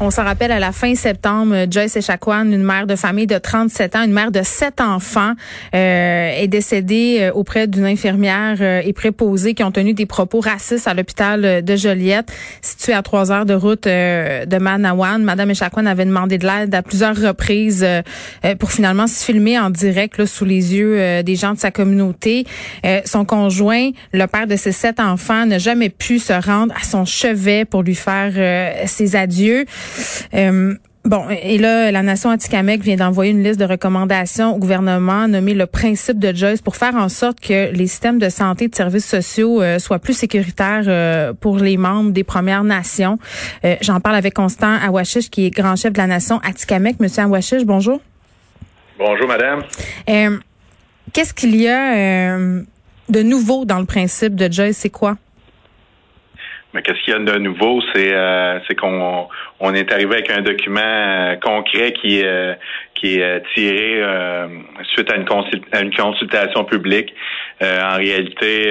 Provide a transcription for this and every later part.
On s'en rappelle à la fin septembre, Joyce Echaquan, une mère de famille de 37 ans, une mère de sept enfants, euh, est décédée euh, auprès d'une infirmière euh, et préposée qui ont tenu des propos racistes à l'hôpital de Joliette, situé à trois heures de route de Manawan. Madame Echaquan avait demandé de l'aide à plusieurs reprises pour finalement se filmer en direct sous les yeux des gens de sa communauté. son conjoint, le père de ses sept enfants, n'a jamais pu se rendre à son chevet pour lui faire ses adieux. Euh, bon, et là, la Nation Atikamekw vient d'envoyer une liste de recommandations au gouvernement nommé le principe de Joyce pour faire en sorte que les systèmes de santé et de services sociaux euh, soient plus sécuritaires euh, pour les membres des Premières Nations. J'en parle avec Constant Awashish, qui est grand chef de la Nation Atikamekw. Monsieur Awashish, bonjour. Bonjour, madame. Qu'est-ce qu'il y a de nouveau dans le principe de Joyce? C'est quoi? Mais qu'est-ce qu'il y a de nouveau, c'est euh, qu'on on est arrivé avec un document euh, concret qui euh, qui est tiré suite à une, à une consultation publique. en réalité,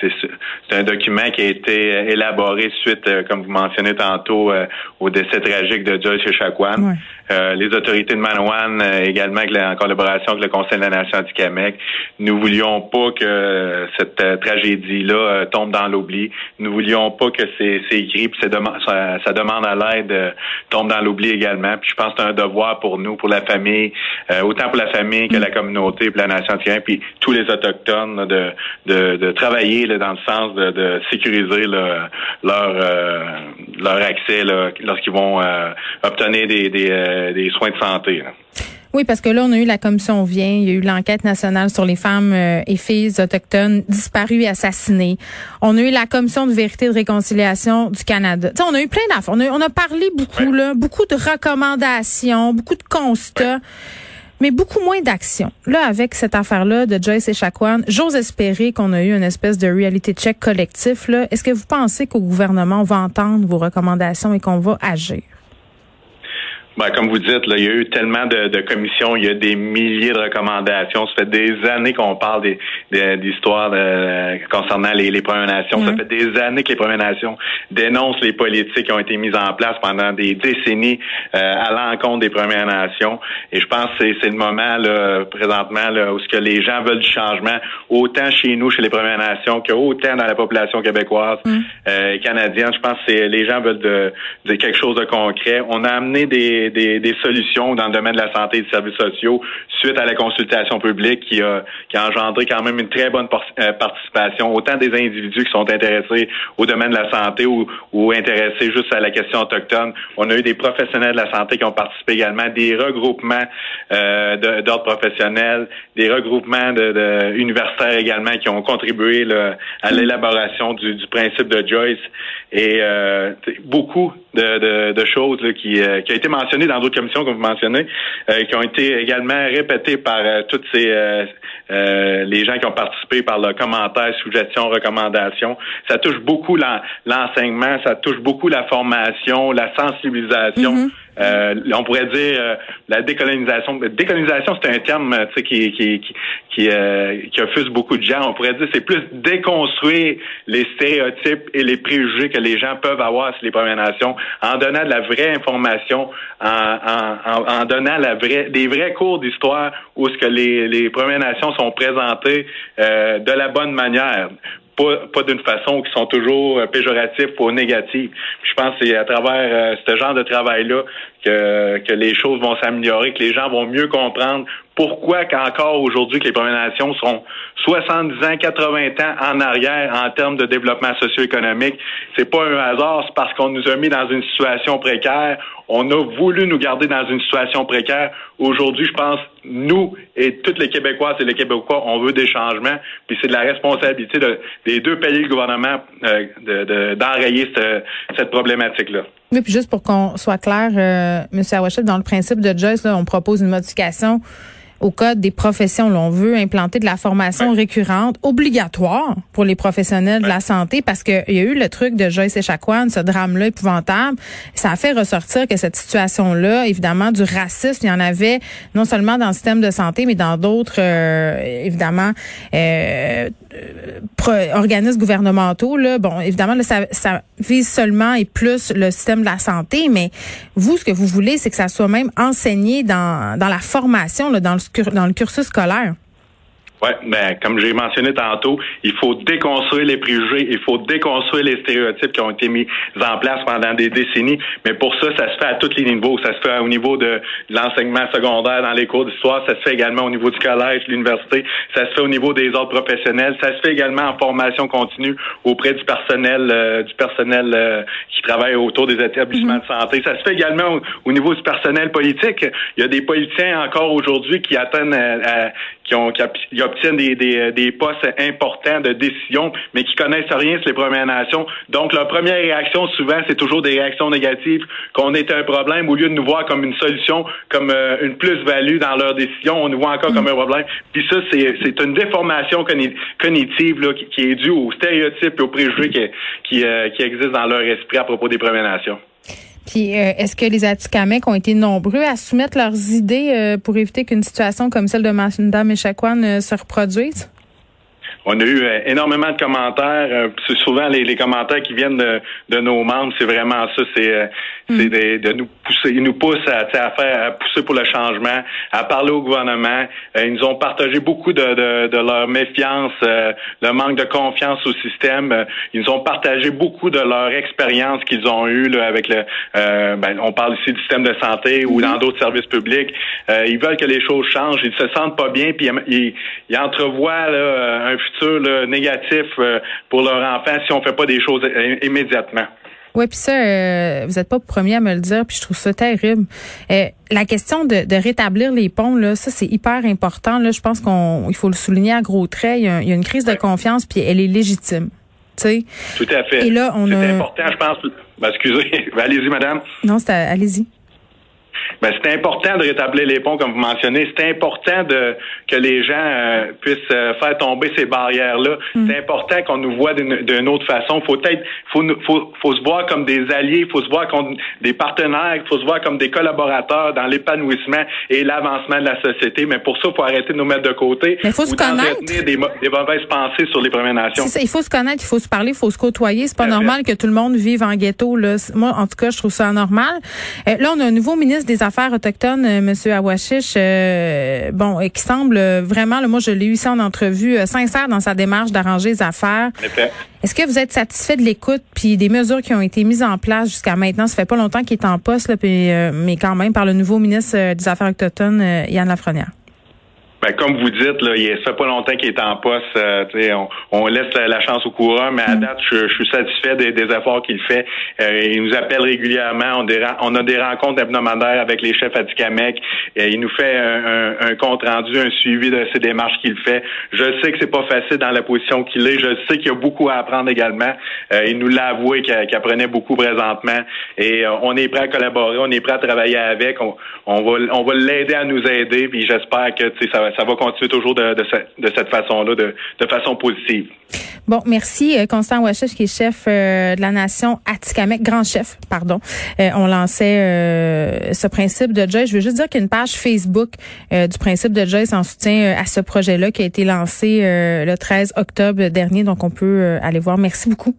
c'est un document qui a été élaboré suite, comme vous mentionnez tantôt, au décès tragique de Joyce Echaquan. les autorités de Manawan, également en collaboration avec le Conseil de la Nation du Québec, nous voulions pas que cette tragédie-là tombe dans l'oubli. Nous voulions pas que c'est écrit puis ça, ça, demande à l'aide euh, tombe dans l'oubli également. Puis je pense que c'est un devoir pour nous, pour la famille, euh, autant pour la famille que la communauté, pour la nation puis tous les autochtones de, de, de travailler là, dans le sens de, de sécuriser leur euh, leur accès lorsqu'ils vont obtenir des, des, des, soins de santé. Oui, parce que là, on a eu la commission Vient, il y a eu l'enquête nationale sur les femmes euh, et filles autochtones disparues et assassinées. On a eu la commission de vérité et de réconciliation du Canada. on a eu plein d'affaires. On a, parlé beaucoup, là, beaucoup de recommandations, beaucoup de constats. Mais beaucoup moins d'actions. Là, avec cette affaire-là de Joyce et Chacuan, j'ose espérer qu'on a eu une espèce de reality check collectif. Là. Est-ce que vous pensez qu'au gouvernement, on va entendre vos recommandations et qu'on va agir? Ben, comme vous dites, là, il y a eu tellement de, de, commissions, il y a des milliers de recommandations. Ça fait des années qu'on parle des, d'histoires concernant les, les Premières Nations. Ça fait des années que les Premières Nations dénoncent les politiques qui ont été mises en place pendant des décennies euh, à l'encontre des Premières Nations. Et je pense que c'est, le moment là, présentement là, où ce que les gens veulent du changement, autant chez nous, chez les Premières Nations, que autant dans la population québécoise mm. euh, et canadienne. Je pense que les gens veulent de, de quelque chose de concret. On a amené des des, solutions dans le domaine de la santé et des services sociaux suite à la consultation publique qui a, qui a engendré quand même une très bonne euh, participation, autant des individus qui sont intéressés au domaine de la santé ou, ou intéressés juste à la question autochtone. On a eu des professionnels de la santé qui ont participé également, des regroupements euh, d'ordre professionnel, des regroupements de, universitaires également qui ont contribué à l'élaboration du, du, principe de Joyce et euh, beaucoup de, de, choses qui, euh, qui a été mentionné dans d'autres commissions, comme vous mentionnez, euh, qui ont été également répétées par euh, toutes ces les gens qui ont participé par le commentaire, suggestion, recommandation. Ça touche beaucoup l'enseignement, ça touche beaucoup la formation, la sensibilisation. Mm-hmm. Euh, on pourrait dire euh, la décolonisation. Décolonisation, c'est un terme euh, qui, qui, qui, qui, euh, qui offuse beaucoup de gens. On pourrait dire c'est plus déconstruire les stéréotypes et les préjugés que les gens peuvent avoir sur les Premières Nations en donnant de la vraie information, en, en, en donnant la vraie, des vrais cours d'histoire où ce que les, les Premières Nations sont présentées de la bonne manière pas, pas d'une façon qui sont toujours euh, péjoratifs ou négatifs. je pense que c'est à travers euh, ce genre de travail-là que, que les choses vont s'améliorer, que les gens vont mieux comprendre pourquoi qu'encore aujourd'hui que les Premières Nations sont 70 ans, 80 ans en arrière en termes de développement socio-économique? C'est pas un hasard, c'est parce qu'on nous a mis dans une situation précaire. On a voulu nous garder dans une situation précaire. Aujourd'hui, je pense, nous et toutes les Québécoises et les Québécois, on veut des changements. Puis c'est de la responsabilité des deux pays du gouvernement euh, d'enrayer cette, problématique-là. Oui, puis juste pour qu'on soit clair, euh, M. Awachel, dans le principe de Joyce, là, on propose une modification au code des professions. Là, on veut implanter de la formation récurrente obligatoire pour les professionnels de la santé parce qu'il y a eu le truc de Joyce Echaquan, ce drame-là épouvantable. Ça a fait ressortir que cette situation-là, évidemment, du racisme, il y en avait non seulement dans le système de santé, mais dans d'autres, euh, évidemment, euh, organismes gouvernementaux. Là. Bon, évidemment, là, ça, ça vise seulement et plus le système de la santé, mais vous, ce que vous voulez, c'est que ça soit même enseigné dans, dans la formation, là, dans le dans le cursus scolaire. Oui, ben, comme j'ai mentionné tantôt, il faut déconstruire les préjugés, il faut déconstruire les stéréotypes qui ont été mis en place pendant des décennies. Mais pour ça, ça se fait à tous les niveaux. Ça se fait au niveau de l'enseignement secondaire dans les cours d'histoire, ça se fait également au niveau du collège, de l'université, ça se fait au niveau des ordres professionnels, ça se fait également en formation continue auprès du personnel, euh, du personnel euh, qui travaille autour des établissements de santé. Ça se fait également au, niveau du personnel politique. Il y a des politiciens encore aujourd'hui qui atteignent, euh, qui ont, qui, obtiennent des, des, des, postes importants de décision, mais qui connaissent rien sur les Premières Nations. Donc, leur première réaction, souvent, c'est toujours des réactions négatives, qu'on est un problème, au lieu de nous voir comme une solution, comme euh, une plus-value dans leurs décisions, on nous voit encore comme un problème. Puis ça, c'est une déformation cognitive là, qui, est due aux stéréotypes et aux préjugés qui, qui, euh, qui existent dans leur esprit à propos des Premières Nations. Puis, euh, est-ce que les Atikamekw ont été nombreux à soumettre leurs idées euh, pour éviter qu'une situation comme celle de Mme Echaquan euh, se reproduise? On a eu énormément de commentaires. c'est souvent les, commentaires qui viennent de, de nos membres. C'est vraiment ça. C'est mm. de, nous pousser, ils nous poussent à, à, faire, à pousser pour le changement, à parler au gouvernement. Euh, ils nous ont partagé beaucoup de, de, de leur méfiance, euh, le manque de confiance au système. Euh, ils nous ont partagé beaucoup de leur expérience qu'ils ont eue là, avec le. Ben, on parle ici du système de santé ou dans mm-hmm. d'autres services publics. ils veulent que les choses changent. Ils se sentent pas bien, puis ils, ils entrevoient là, un futur là, négatif pour leur enfant si on fait pas des choses immédiatement. Oui, puis ça, euh, vous n'êtes pas premier à me le dire, puis je trouve ça terrible. Euh, la question de, rétablir les ponts, là, ça c'est hyper important. Là, je pense qu'on, il faut le souligner à gros traits. Il y a, une crise de confiance, puis elle est légitime. sais. Tout à fait. Et là, on a. C'est important, je pense. Ben, excusez, allez-y, madame. Non, c'est allez-y. Ben, c'est important de rétablir les ponts, comme vous mentionnez. C'est important de que les gens euh, puissent euh, faire tomber ces barrières-là. Mm. C'est important qu'on nous voit d'une autre façon. Faut être, faut, faut, faut se voir comme des alliés, il faut se voir comme des partenaires, il faut se voir comme des collaborateurs dans l'épanouissement et l'avancement de la société. Mais pour ça, il faut arrêter de nous mettre de côté. Mais faut se connaître. Des, des, mauvaises pensées sur les Premières Nations. Ça, il faut se connaître, il faut se parler, il faut se côtoyer. C'est pas normal que tout le monde vive en ghetto. Là. Moi, en tout cas, je trouve ça anormal. Euh, là, on a un nouveau ministre des Affaires autochtones, euh, M. Awashish, euh, bon, qui semble vraiment, moi je l'ai eu ici en entrevue, euh, sincère dans sa démarche d'arranger les affaires. Est-ce que vous êtes satisfait de l'écoute puis des mesures qui ont été mises en place jusqu'à maintenant? Ça fait pas longtemps qu'il est en poste, là, mais quand même par le nouveau ministre des Affaires autochtones, Yann Lafrenière. Ben, comme vous dites, là, il fait pas longtemps qu'il est en poste. Euh, on, on, laisse la, chance au courant, mais à mm. date, je, suis satisfait des, efforts qu'il fait. Euh, il nous appelle régulièrement. On, on, a des rencontres hebdomadaires avec les chefs à Dicamec. Et il nous fait un, compte rendu, un suivi de ces démarches qu'il fait. Je sais que c'est pas facile dans la position qu'il est. Je sais qu'il y a beaucoup à apprendre également. Euh, il nous l'a avoué qu'il apprenait beaucoup présentement. Et on est prêt à collaborer. On est prêt à travailler avec. On, on va, on va l'aider à nous aider. Puis j'espère que ça va ça va continuer toujours de, cette façon-là, de, façon positive. Bon, merci euh, Constant Ouachef, qui est chef euh, de la nation Atikamek, grand chef, pardon. Euh, on lançait ce principe de Joyce. Je veux juste dire qu'il y a une page Facebook du principe de Joyce en soutien à ce projet-là qui a été lancé le 13 octobre dernier, donc on peut aller voir. Merci beaucoup.